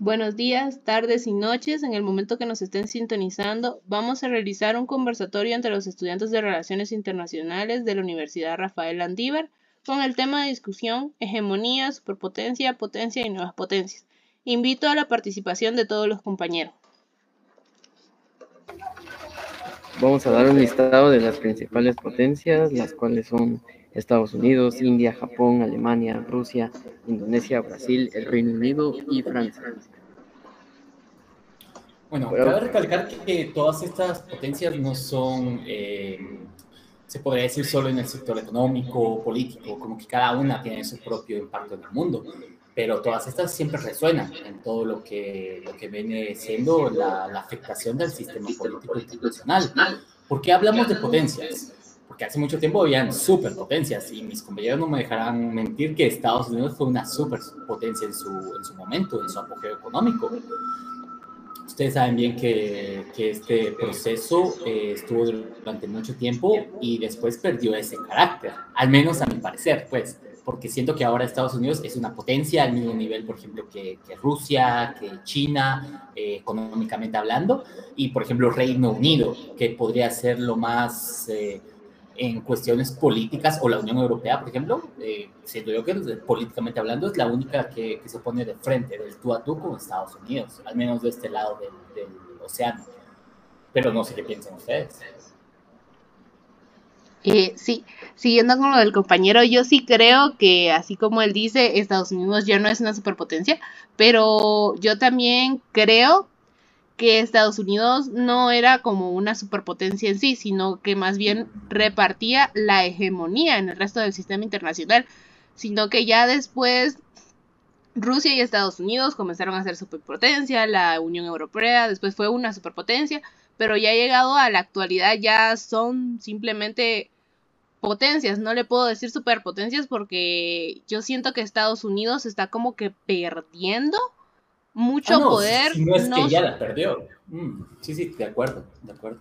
Buenos días, tardes y noches. En el momento que nos estén sintonizando, vamos a realizar un conversatorio entre los estudiantes de Relaciones Internacionales de la Universidad Rafael Landívar con el tema de discusión Hegemonía, Superpotencia, Potencia y Nuevas Potencias. Invito a la participación de todos los compañeros. Vamos a dar un listado de las principales potencias, las cuales son Estados Unidos, India, Japón, Alemania, Rusia, Indonesia, Brasil, el Reino Unido y Francia. Bueno, cabe recalcar que todas estas potencias no son, eh, se podría decir, solo en el sector económico, político, como que cada una tiene su propio impacto en el mundo, pero todas estas siempre resuenan en todo lo que, lo que viene siendo la, la afectación del sistema político internacional. ¿Por qué hablamos de potencias? Porque hace mucho tiempo habían superpotencias y mis compañeros no me dejarán mentir que Estados Unidos fue una superpotencia en su, en su momento, en su apogeo económico. Ustedes saben bien que, que este proceso eh, estuvo durante mucho tiempo y después perdió ese carácter, al menos a mi parecer, pues, porque siento que ahora Estados Unidos es una potencia al mismo nivel, por ejemplo, que, que Rusia, que China, eh, económicamente hablando, y por ejemplo Reino Unido, que podría ser lo más... Eh, en cuestiones políticas, o la Unión Europea, por ejemplo, eh, siento yo que políticamente hablando es la única que, se pone de frente, del tú a tú con Estados Unidos, al menos de este lado del, océano. Pero no sé qué piensan ustedes. Eh, sí, siguiendo con lo del compañero, yo sí creo que así como él dice, Estados Unidos ya no es una superpotencia, pero yo también creo que Estados Unidos no era como una superpotencia en sí, sino que más bien repartía la hegemonía en el resto del sistema internacional, sino que ya después Rusia y Estados Unidos comenzaron a ser superpotencia, la Unión Europea después fue una superpotencia, pero ya llegado a la actualidad ya son simplemente potencias, no le puedo decir superpotencias porque yo siento que Estados Unidos está como que perdiendo mucho ah, poder. no es que ya la perdió. Mm, sí, sí, de acuerdo, de acuerdo.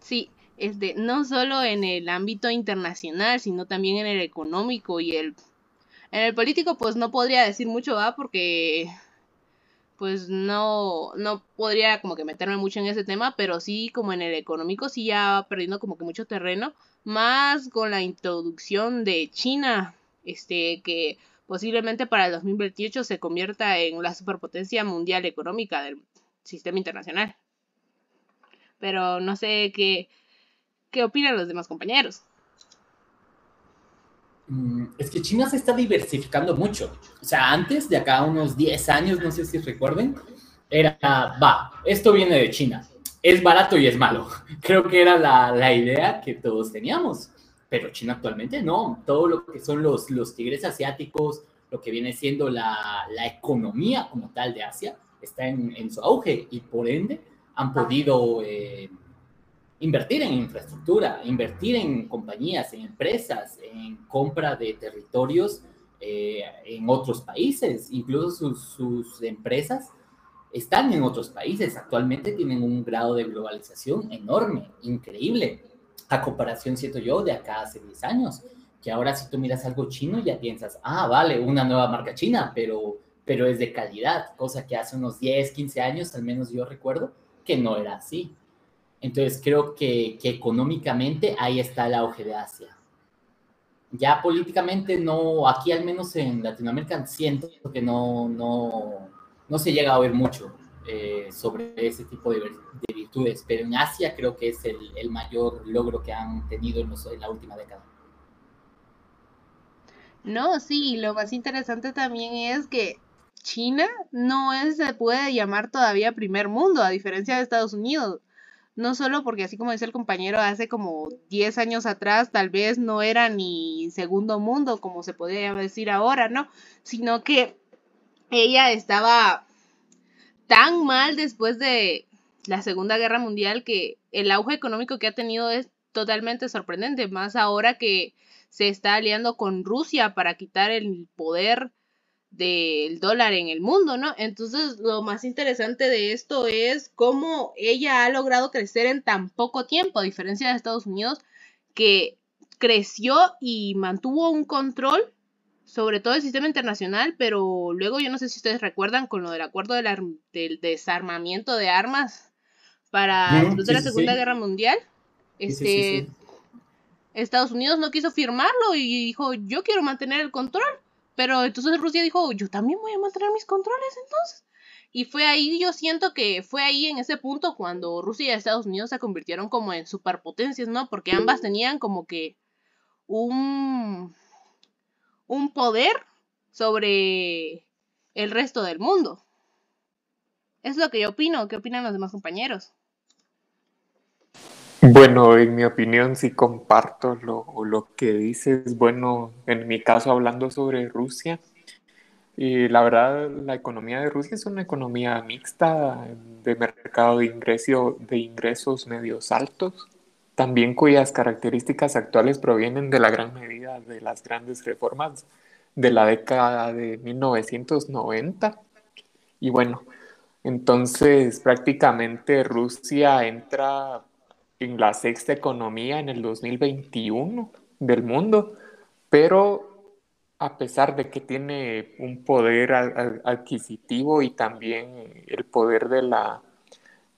Sí, este, no solo en el ámbito internacional, sino también en el económico y el... En el político, pues no podría decir mucho, ¿va? Porque pues no, no podría como que meterme mucho en ese tema, pero sí como en el económico sí ya perdiendo como que mucho terreno, más con la introducción de China, este, que posiblemente para el 2028 se convierta en la superpotencia mundial económica del sistema internacional. Pero no sé qué, qué opinan los demás compañeros. Mm, es que China se está diversificando mucho. O sea, antes de acá unos 10 años, no sé si recuerden, era, va, esto viene de China. Es barato y es malo. Creo que era la, la idea que todos teníamos pero China actualmente no. Todo lo que son los, los tigres asiáticos, lo que viene siendo la, la economía como tal de Asia, está en, en, su auge y por ende han podido eh, invertir en infraestructura, invertir en compañías, en empresas, en compra de territorios eh, en otros países. Incluso sus, sus empresas están en otros países. Actualmente tienen un grado de globalización enorme, increíble a comparación, siento yo, de acá hace 10 años, que ahora si tú miras algo chino ya piensas, ah, vale, una nueva marca china, pero, pero es de calidad, cosa que hace unos 10, 15 años, al menos yo recuerdo, que no era así. Entonces creo que, que económicamente ahí está el auge de Asia. Ya políticamente no, aquí al menos en Latinoamérica siento que no, no, no se llega a oír mucho eh, sobre ese tipo de, virtudes, pero en Asia creo que es el, mayor logro que han tenido en, la última década. No, sí, lo más interesante también es que China no es, se puede llamar todavía primer mundo, a diferencia de Estados Unidos. No solo porque, así como dice el compañero, hace como 10 años atrás tal vez no era ni segundo mundo, como se podría decir ahora, ¿no? Sino que ella estaba tan mal después de la Segunda Guerra Mundial que el auge económico que ha tenido es totalmente sorprendente, más ahora que se está aliando con Rusia para quitar el poder del dólar en el mundo, ¿no? Entonces, lo más interesante de esto es cómo ella ha logrado crecer en tan poco tiempo, a diferencia de Estados Unidos, que creció y mantuvo un control sobre todo el sistema internacional, pero luego yo no sé si ustedes recuerdan con lo del acuerdo del, desarmamiento de armas para después de la Segunda Guerra Mundial, este Estados Unidos no quiso firmarlo y dijo, yo quiero mantener el control. Pero entonces Rusia dijo, yo también voy a mantener mis controles entonces. Y fue ahí, yo siento que fue ahí en ese punto cuando Rusia y Estados Unidos se convirtieron como en superpotencias, ¿no? Porque ambas tenían como que un, un poder sobre el resto del mundo. Es lo que yo opino. ¿Qué opinan los demás compañeros? Bueno, en mi opinión sí comparto lo, lo que dices. Bueno, en mi caso hablando sobre Rusia, y la verdad la economía de Rusia es una economía mixta de mercado de, ingreso, de ingresos medios altos, también cuyas características actuales provienen de la gran medida de las grandes reformas de la década de 1990. Y bueno, entonces prácticamente Rusia entra en la sexta economía en el 2021 del mundo, pero a pesar de que tiene un poder adquisitivo y también el poder de la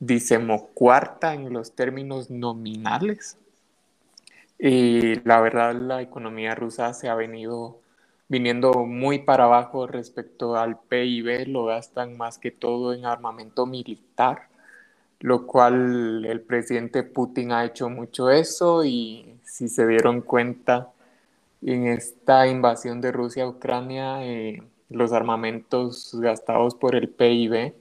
decimocuarta en los términos nominales, y la verdad la economía rusa se ha venido viniendo muy para abajo respecto al PIB, lo gastan más que todo en armamento militar lo cual el presidente Putin ha hecho mucho eso y si se dieron cuenta en esta invasión de Rusia a Ucrania, eh, los armamentos gastados por el PIB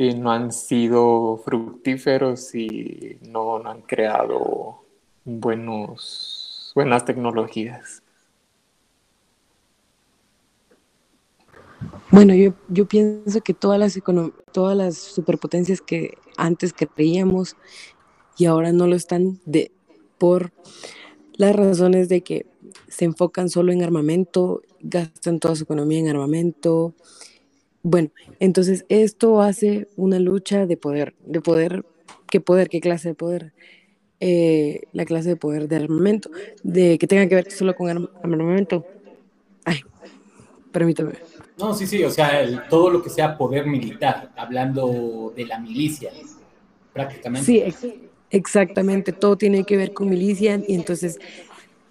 eh, no han sido fructíferos y no, no han creado buenos, buenas tecnologías. Bueno, yo, yo pienso que todas las, todas las superpotencias que antes creíamos y ahora no lo están de, por las razones de que se enfocan solo en armamento, gastan toda su economía en armamento. Bueno, entonces esto hace una lucha de poder, de poder, ¿qué poder? ¿Qué clase de poder? Eh, la clase de poder de armamento, de que tenga que ver solo con armamento. Ay, permítame. No, sí, sí, o sea, todo lo que sea poder militar, hablando de la milicia, prácticamente. Sí, exactamente, todo tiene que ver con milicia y entonces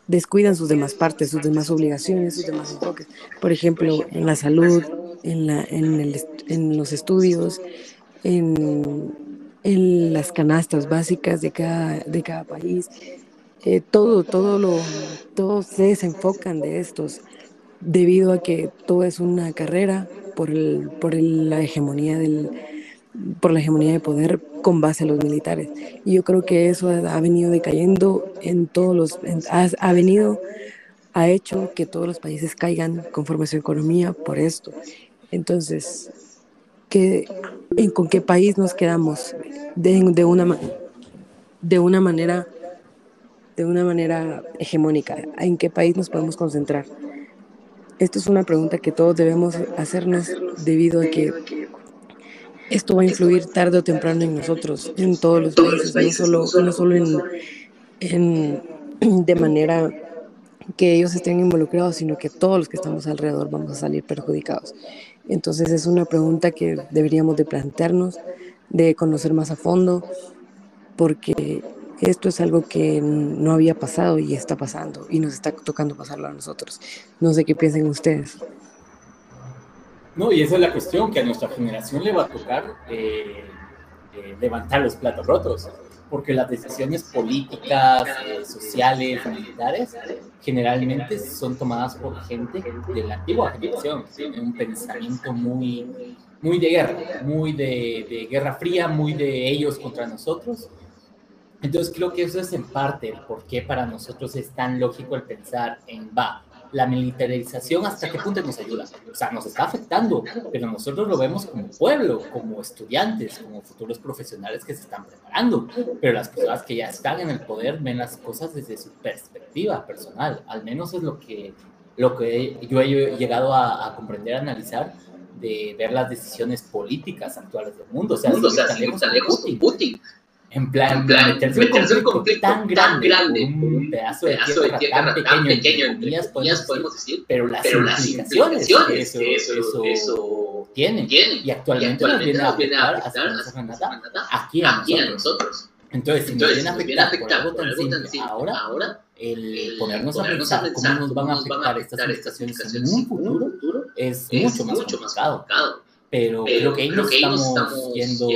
descuidan sus demás partes, sus demás obligaciones, sus demás enfoques. Por ejemplo, en la salud, en, la, en, el, en los estudios, en, las canastas básicas de cada, de cada país. Eh, todo, todo lo, todos se desenfocan de estos debido a que todo es una carrera por, el, por la hegemonía del por la hegemonía de poder con base a los militares. Y yo creo que eso ha venido decayendo en todos los, ha, venido, ha hecho que todos los países caigan conforme a su economía por esto. Entonces, ¿qué, en, ¿con qué país nos quedamos de, de, una, de una manera de una manera hegemónica? ¿En qué país nos podemos concentrar? Esta es una pregunta que todos debemos hacernos debido a que esto va a influir tarde o temprano en nosotros, en todos los países, no solo, no solo en, en, de manera que ellos estén involucrados, sino que todos los que estamos alrededor vamos a salir perjudicados. Entonces es una pregunta que deberíamos de plantearnos, de conocer más a fondo, porque esto es algo que no había pasado y está pasando y nos está tocando pasarlo a nosotros. No sé qué piensen ustedes. No, y esa es la cuestión, que a nuestra generación le va a tocar eh, eh, levantar los platos rotos, porque las decisiones políticas, eh, sociales, militares, generalmente son tomadas por gente de la antigua generación, tiene un pensamiento muy, muy de guerra, muy de, de guerra fría, muy de ellos contra nosotros, entonces creo que eso es en parte el por qué para nosotros es tan lógico el pensar en, va, la militarización hasta qué punto nos ayuda. O sea, nos está afectando, pero nosotros lo vemos como pueblo, como estudiantes, como futuros profesionales que se están preparando. Pero las personas que ya están en el poder ven las cosas desde su perspectiva personal. Al menos es lo que, lo que yo he llegado a, comprender, a analizar de ver las decisiones políticas actuales del mundo. O sea, si o sea, Putin. Putin En plan, meterse, un conflicto tan grande, un pedazo de tierra, tan pequeño, entre podemos decir, pero las implicaciones que eso, eso, eso tiene, y actualmente, nos viene a afectar a aquí a nosotros. Entonces, si nos viene a afectar por algo tan simple ahora, el ponernos a pensar cómo nos van a afectar estas implicaciones en un futuro es mucho más complicado. pero, creo que ahí nos estamos, yendo,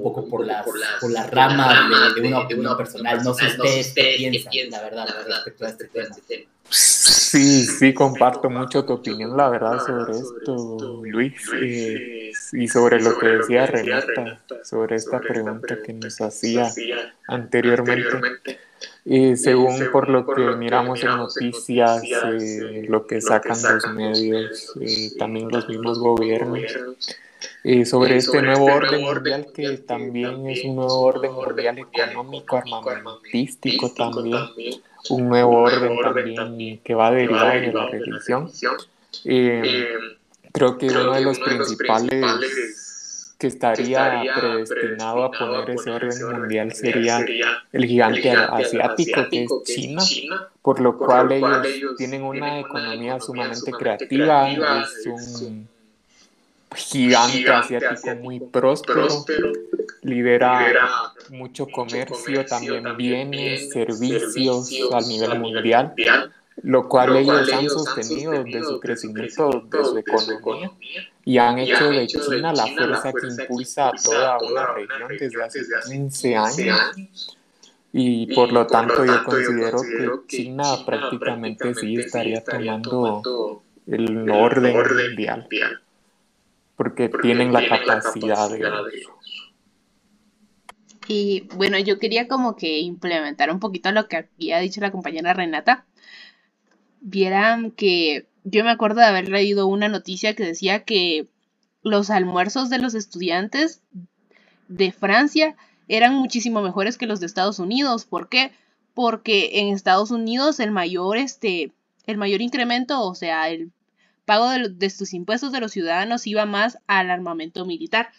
un poco por las, por la rama de, una opinión personal. No sé ustedes qué piensan, la verdad, respecto a este, este tema. Sí, sí, comparto mucho tu opinión, la verdad, sobre esto, Luis, eh, y sobre lo que decía Renata, sobre esta pregunta que nos hacía anteriormente. Y según por lo que miramos en noticias, eh, lo que sacan los medios, y también los mismos gobiernos, y sobre este nuevo orden mundial que también es un nuevo orden mundial económico, armamentístico también, un nuevo orden también que va a derivar de la religión. creo que uno de los principales que estaría predestinado a poner ese orden mundial sería el gigante asiático que es China, por lo cual ellos tienen una economía sumamente creativa, es un gigante asiático muy próspero, lidera mucho comercio, también bienes, servicios a nivel mundial lo cual ellos han sostenido de su crecimiento de su economía y han hecho de China la fuerza que impulsa a toda una región desde hace 15 años. Y por lo tanto yo considero que China prácticamente sí estaría tomando el orden mundial, porque tienen la capacidad de Y bueno, yo quería como que implementar un poquito lo que había dicho la compañera Renata vieran que yo me acuerdo de haber leído una noticia que decía que los almuerzos de los estudiantes de Francia eran muchísimo mejores que los de Estados Unidos. ¿Por qué? Porque en Estados Unidos el mayor, este, el mayor incremento, o sea, el pago de, de sus impuestos de los ciudadanos iba más al armamento militar.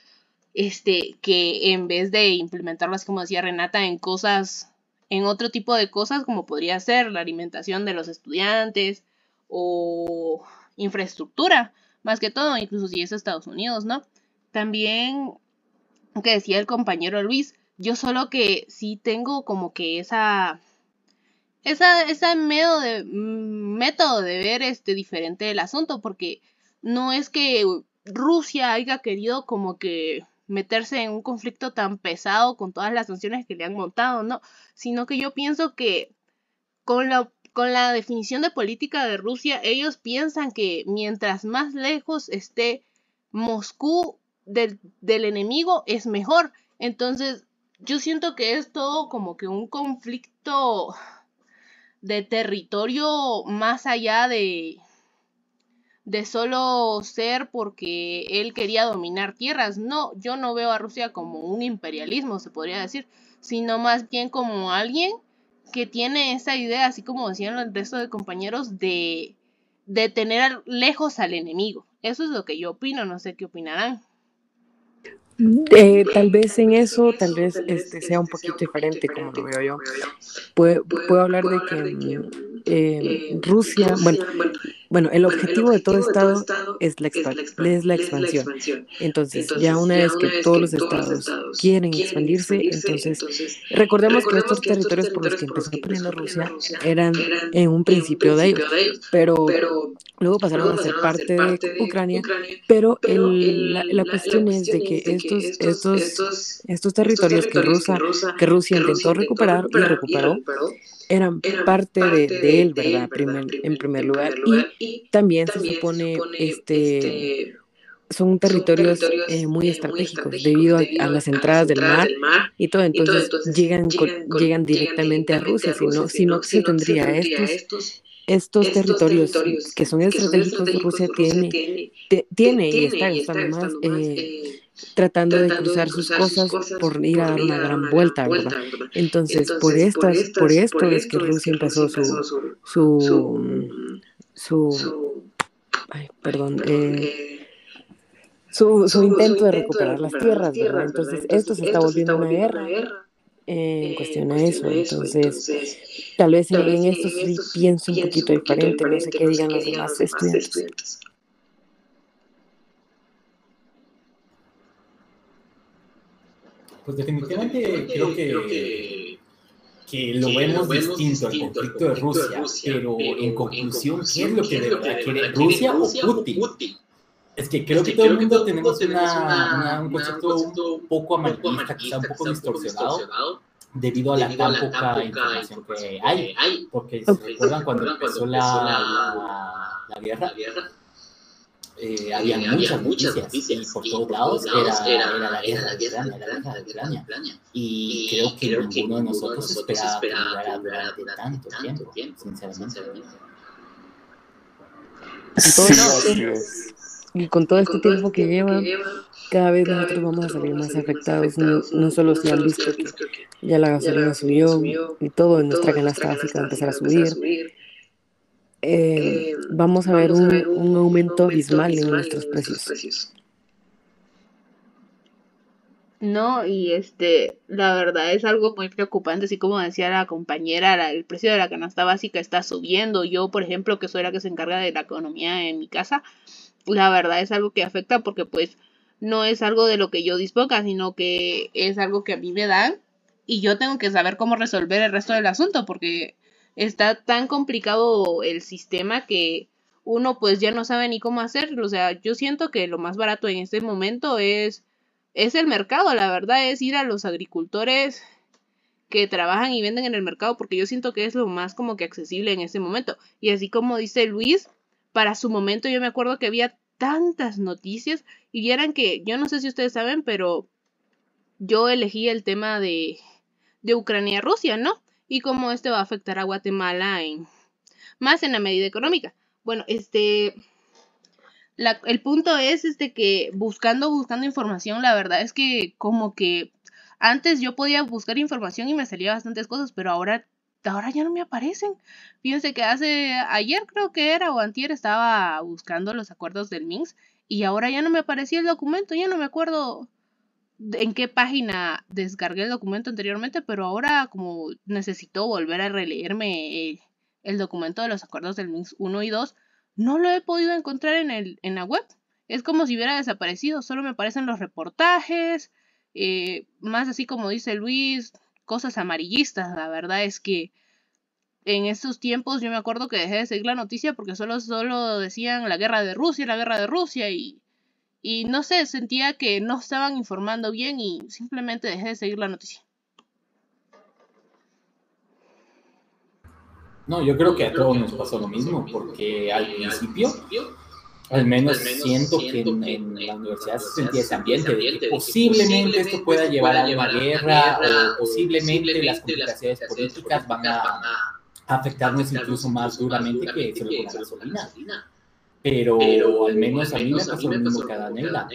Este, que en vez de implementarlas, como decía Renata, en cosas en otro tipo de cosas como podría ser la alimentación de los estudiantes o infraestructura, más que todo, incluso si es Estados Unidos, ¿no? También, que decía el compañero Luis, yo solo que sí tengo como que esa, esa, ese método de, mm, método de ver este diferente el asunto, porque no es que Rusia haya querido como que meterse en un conflicto tan pesado con todas las sanciones que le han montado, ¿no? Sino que yo pienso que con la, con la definición de política de Rusia, ellos piensan que mientras más lejos esté Moscú del, del enemigo, es mejor. Entonces, yo siento que es todo como que un conflicto de territorio más allá de, de solo ser porque él quería dominar tierras. No, yo no veo a Rusia como un imperialismo, se podría decir, sino más bien como alguien que tiene esa idea, así como decían el resto de compañeros, de, de tener lejos al enemigo. Eso es lo que yo opino, no sé qué opinarán. Eh, tal vez en eso, tal vez este sea un poquito diferente como lo veo yo. Puedo, puedo hablar de que eh, Rusia, bueno, bueno, el objetivo de todo Estado es la, es la expansión. Entonces, ya una vez que todos los Estados quieren expandirse, entonces, recordemos que estos territorios por los que empezó peleando Rusia eran en un principio de ellos, pero luego pasaron a ser parte de Ucrania, pero la, la, cuestión es de que estos, estos, estos territorios que Rusia, que Rusia intentó recuperar y recuperó, eran parte de, él, ¿verdad? en primer lugar. Y también se supone, este, este son territorios eh, muy estratégicos debido a, las entradas del mar y todo. Entonces, llegan, llegan directamente a Rusia, si no, si no se tendría estos, estos territorios que son estratégicos, Rusia tiene, tiene y está gastando más. Eh, tratando de cruzar sus cosas por ir a dar una gran vuelta, ¿verdad? Entonces, por estas, por esto es que Rusia empezó su, su, su, ay, perdón, eh, su, su intento de recuperar las tierras, ¿verdad? Entonces, esto se está volviendo una guerra en cuestión a eso. Entonces, tal vez en, en esto sí pienso un poquito diferente, no sé qué digan los demás estudiantes. Pues definitivamente creo que, que lo vemos distinto al conflicto de Rusia, pero en conclusión, ¿qué es lo que de verdad quiere Rusia o Putin? Es que creo que todo el mundo tenemos una, un concepto un poco amarillista, quizá un poco distorsionado, debido a la tan poca información que hay. Porque se recuerdan cuando empezó la, la guerra, eh, había muchas, muchas noticias, y por todos lados era, era, la guerra de Ucrania, la guerra de Ucrania. Y creo que creo ninguno de nosotros esperaba que durara tanto tiempo, sinceramente. Y con todo este tiempo que lleva, cada vez nosotros vamos a salir más afectados, no, no solo si han visto que ya la gasolina subió y todo en nuestra canasta básica va a empezar a subir eh, vamos a ver un, un aumento abismal en nuestros precios. No, y este, la verdad es algo muy preocupante, así como decía la compañera, el precio de la canasta básica está subiendo. Yo, por ejemplo, que soy la que se encarga de la economía en mi casa, la verdad es algo que afecta porque pues no es algo de lo que yo disponga, sino que es algo que a mí me dan y yo tengo que saber cómo resolver el resto del asunto porque está tan complicado el sistema que uno pues ya no sabe ni cómo hacerlo. O sea, yo siento que lo más barato en este momento es, es el mercado, la verdad es ir a los agricultores que trabajan y venden en el mercado porque yo siento que es lo más como que accesible en este momento. Y así como dice Luis, para su momento yo me acuerdo que había tantas noticias y vieran que yo no sé si ustedes saben, pero yo elegí el tema de, de Ucrania-Rusia, ¿no? Y cómo este va a afectar a Guatemala en más en la medida económica. Bueno, este el punto es este que buscando buscando información, la verdad es que como que antes yo podía buscar información y me salía bastantes cosas, pero ahora ahora ya no me aparecen. Fíjense que hace ayer creo que era o antier estaba buscando los acuerdos del MINS y ahora ya no me aparecía el documento, ya no me acuerdo en qué página descargué el documento anteriormente, pero ahora como necesito volver a releerme el, documento de los acuerdos del MINX 1 y 2, no lo he podido encontrar en, el, en la web. Es como si hubiera desaparecido, solo me aparecen los reportajes, eh, más así como dice Luis, cosas amarillistas. La verdad es que en estos tiempos yo me acuerdo que dejé de seguir la noticia porque solo, solo decían la guerra de Rusia, la guerra de Rusia y y no sé, sentía que no estaban informando bien y simplemente dejé de seguir la noticia. No, yo creo que a todos nos pasó lo mismo, porque al principio, al menos siento que en, la universidad se sentía ese ambiente de que posiblemente esto pueda llevar a una guerra o posiblemente las complicaciones políticas van a afectarnos incluso más duramente que solo con la gasolina. Pero, al menos a mí me pasó lo mismo que a Daniela,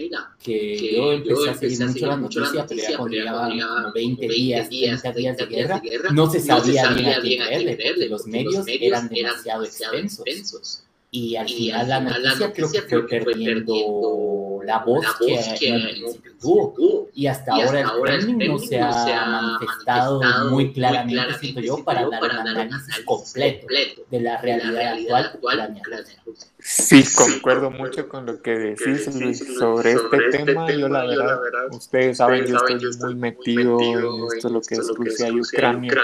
que yo empecé a seguir mucho la noticia, pero ya cuando llegaban como 20 días, 30 días de guerra, no se sabía bien a quién creerle, porque los medios eran demasiado extensos. Y al final la noticia creo que fue perdiendo la voz que tuvo. Y hasta ahora el Kremlin no se ha manifestado muy claramente, siento yo, para dar un análisis completo de la realidad actual ucraniana. Sí, concuerdo mucho con lo que decís, Luis, sobre este tema. Yo, la verdad, ustedes saben, yo estoy muy metido en esto, lo que es Rusia y Ucrania.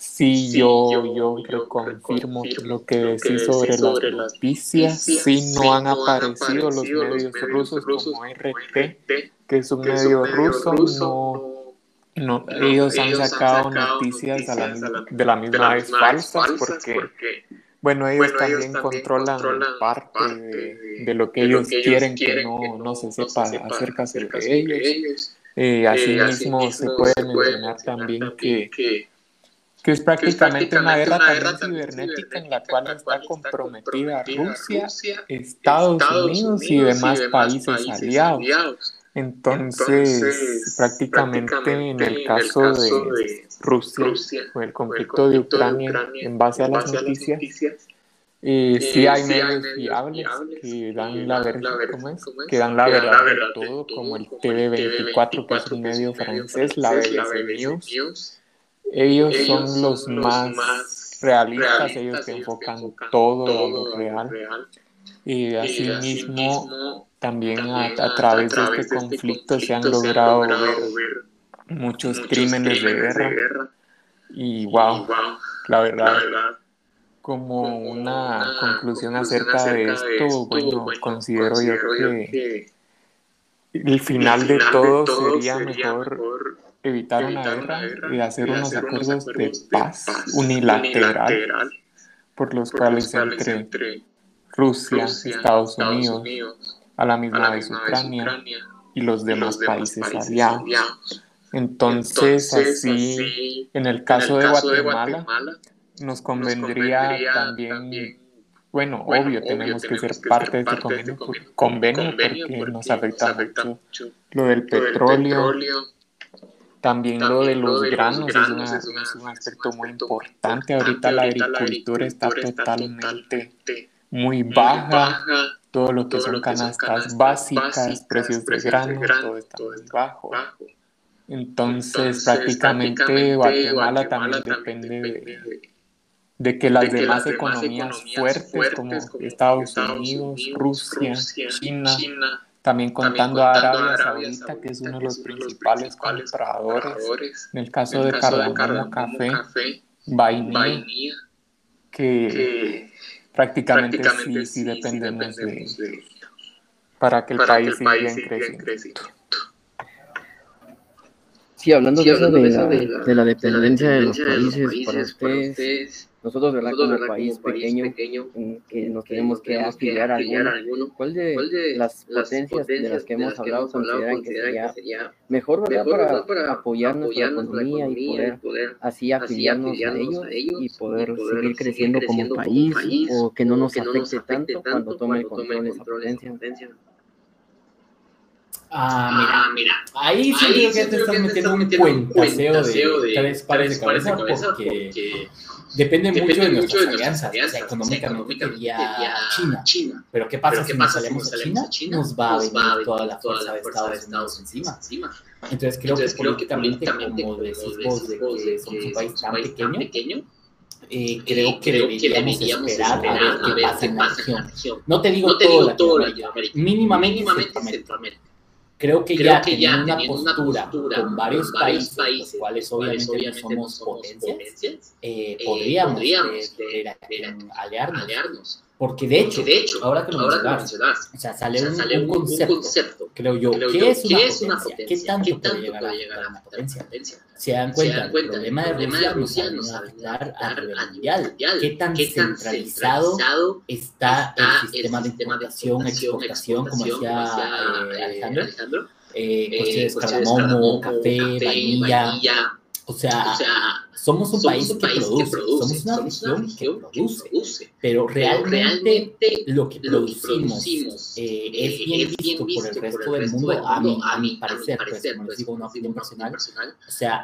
Sí, yo, yo confirmo lo que decís sobre las noticias. Sí, no han aparecido los medios rusos como RT, que es un medio ruso. No, no, ellos han sacado noticias de la misma vez falsas porque bueno, ellos también controlan parte de, lo que ellos quieren que no, no se sepa acerca de ellos. Eh, asimismo, se puede mencionar también que, que es prácticamente una guerra también cibernética en la cual está comprometida Rusia, Estados Unidos y demás países aliados. Entonces, prácticamente en el caso de Rusia o el conflicto de Ucrania, en base a las noticias, eh, sí hay medios fiables que dan la verdad, Que dan la verdad de todo, como el TV24, que es un medio francés, la BBC News, ellos son los más realistas, ellos te enfocan todo a lo real. Y asimismo, también a, través de este conflicto se han logrado ver muchos crímenes de guerra. Y wow, la verdad, como una conclusión acerca de esto, bueno, considero yo que el final de todo sería mejor evitar una guerra y hacer unos acuerdos de paz unilateral por los cuales entre Rusia, Estados Unidos, a la misma vez Ucrania y los demás países aliados. Entonces, así, en el caso de Guatemala, nos convendría también, bueno, obvio, tenemos que ser parte de este convenio, convenio porque nos afecta mucho lo del petróleo, también lo de los granos es, un aspecto muy importante. Ahorita la agricultura está totalmente muy baja. Todo lo que son canastas básicas, precios de grano, todo está muy bajo. Entonces, prácticamente Guatemala también depende de, que las demás economías fuertes como Estados Unidos, Rusia, China, también contando a Arabia Saudita, que es uno de los principales compradores, en el caso de cardamomo, café, vainilla, que prácticamente sí, sí dependemos de para que el país siga en crecimiento. Sí, hablando, de, eso de, la, dependencia de los países, para ustedes, nosotros, ¿verdad? como país, pequeño, que nos tenemos que afiliar a alguno, ¿cuál de, las potencias de las que hemos hablado consideran que sería mejor, ¿verdad? para, apoyar nuestra economía y poder, así afiliarnos a ellos y poder seguir creciendo como país o que no nos afecte tanto cuando tome el control de esa potencia. Ah, ah, mira. Ahí sí creo que te estás metiendo un cuentaseo de tres pares de cabeza porque depende mucho de nuestras alianzas. O sea, económicamente sería China. Pero ¿qué pasa si nos salimos a China? Nos va a venir toda la fuerza de Estados Unidos encima. Entonces creo que políticamente, como decís vos, de que somos un país tan pequeño, eh, creo, que deberíamos, esperar, a ver qué pasa en la región. No te digo, todo, Latinoamérica, mínimamente, Centroamérica creo que ya que una, postura con varios, países, los cuales obviamente, no somos potencias, eh, eh, podríamos, podríamos aliarnos. Porque de hecho, de hecho ahora que lo mencionas, o sea, sale, un, concepto, creo yo, ¿qué, es, una potencia? ¿Qué tanto, puede llegar a, llegar a una potencia? Se dan cuenta, el problema de Rusia nos va a afectar a nivel mundial. ¿Qué tan centralizado está el sistema de importación, exportación, como decía eh, Alejandro? Eh, eh, cardamomo, café, vainilla o sea, somos un país, que, produce, somos una región que produce, pero realmente, lo que producimos, eh, es bien visto por el resto del mundo, a mi, a mi parecer, pues, como les digo, una opinión personal. O sea,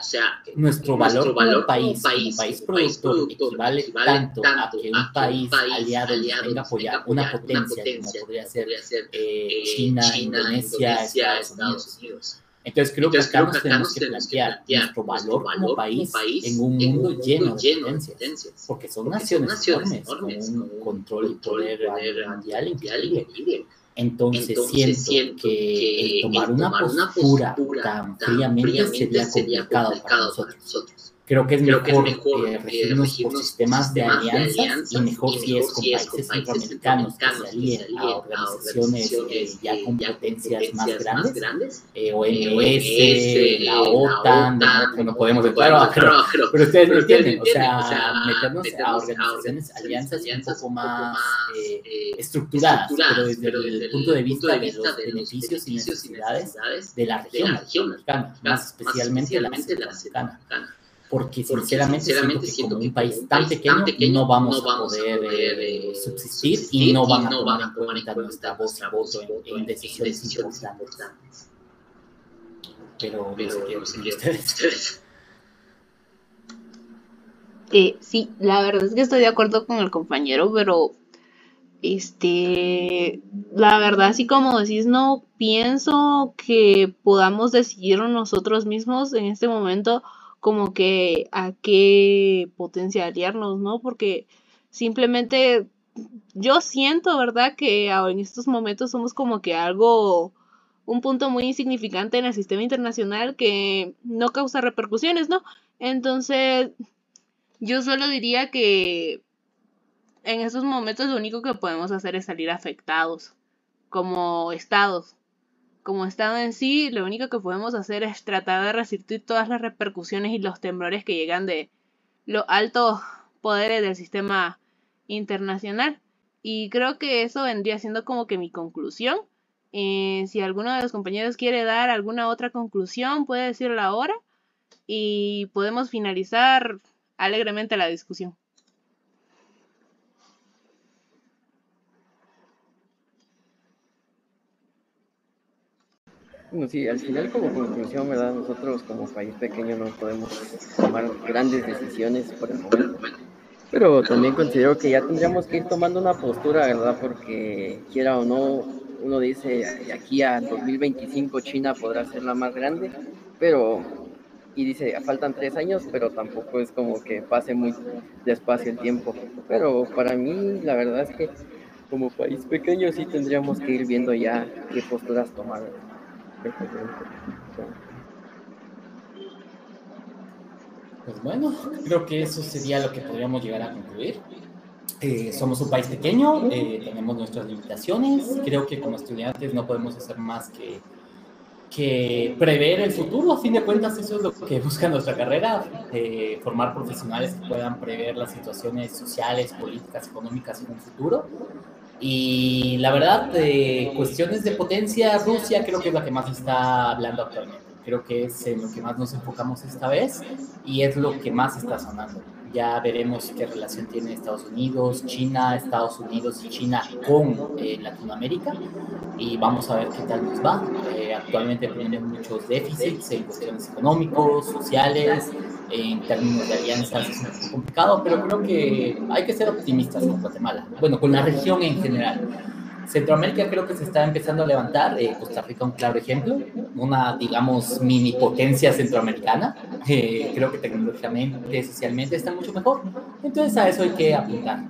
nuestro valor como país, como país productor, equivale tanto a que un país aliado venga a apoyar una potencia como podría ser eh, China, Indonesia, Estados Unidos. Entonces creo que acá nos tenemos que plantear nuestro valor como país en un mundo lleno de potencias, porque son naciones enormes con un control y poder mundial increíble. Entonces, siento, que, tomar, una, postura tan fríamente sería complicado para nosotros. Creo que es mejor, que mejor eh, regirnos por sistemas de alianzas y mejor si es con países centroamericanos que se alíen a organizaciones eh, ya con potencias más grandes, eh, OMS, la OTAN, que no podemos entrar, pero, pero, ustedes me entienden, o sea, meternos a organizaciones, alianzas un poco más estructuradas, pero desde el punto de vista de los beneficios y necesidades de la región latinoamericana, más especialmente la latinoamericana porque sinceramente, siento, que, un país tan pequeño, no vamos, a poder, eh, eh, subsistir, y no van a tomar en cuenta nuestra voz voto en, decisiones importantes. Pero, pero no sé qué ustedes. Eh, sí, la verdad es que estoy de acuerdo con el compañero, pero este, la verdad, así como decís, no pienso que podamos decidir nosotros mismos en este momento como que a qué potencia aliarnos, ¿no? Porque simplemente yo siento, ¿verdad? Que en estos momentos somos como que algo, un punto muy insignificante en el sistema internacional que no causa repercusiones, ¿no? Entonces, yo solo diría que en estos momentos lo único que podemos hacer es salir afectados como estados. Como estado en sí, lo único que podemos hacer es tratar de resistir todas las repercusiones y los temblores que llegan de los altos poderes del sistema internacional. Y creo que eso vendría siendo como que mi conclusión. Eh, si alguno de los compañeros quiere dar alguna otra conclusión, puede decirlo ahora y podemos finalizar alegremente la discusión. Bueno, sí, al final como conclusión, ¿verdad? Nosotros como país pequeño no podemos tomar grandes decisiones por el momento. Pero también considero que ya tendríamos que ir tomando una postura, ¿verdad? Porque quiera o no, uno dice, aquí a 2025 China podrá ser la más grande, pero y dice, faltan tres años, pero tampoco es como que pase muy despacio el tiempo. Pero para mí, la verdad es que como país pequeño sí tendríamos que ir viendo ya qué posturas tomar. Pues bueno, creo que eso sería lo que podríamos llegar a concluir. Eh, somos un país pequeño, eh, tenemos nuestras limitaciones, creo que como estudiantes no podemos hacer más que que prever el futuro. A fin de cuentas, eso es lo que busca nuestra carrera, eh, formar profesionales que puedan prever las situaciones sociales, políticas, económicas en un futuro. Y la verdad, de cuestiones de potencia, Rusia creo que es la que más está hablando actualmente. Creo que es en lo que más nos enfocamos esta vez y es lo que más está sonando. Ya veremos qué relación tiene Estados Unidos, China, Estados Unidos y China con eh, Latinoamérica y vamos a ver qué tal nos va. Eh, actualmente tienen muchos déficits en cuestiones económicos, sociales, en términos de alianzas es un complicado, pero creo que hay que ser optimistas con Guatemala, bueno, con la región en general. Centroamérica creo que se está empezando a levantar, eh, Costa Rica un claro ejemplo, una, digamos, mini potencia centroamericana, eh, creo que tecnológicamente, socialmente está mucho mejor, entonces a eso hay que apuntar.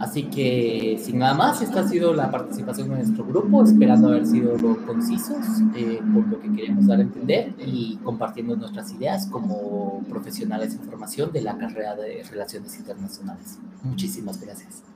Así que, sin nada más, esta ha sido la participación de nuestro grupo, esperando haber sido concisos eh, por lo que queremos dar a entender y compartiendo nuestras ideas como profesionales en formación de la carrera de Relaciones Internacionales. Muchísimas gracias.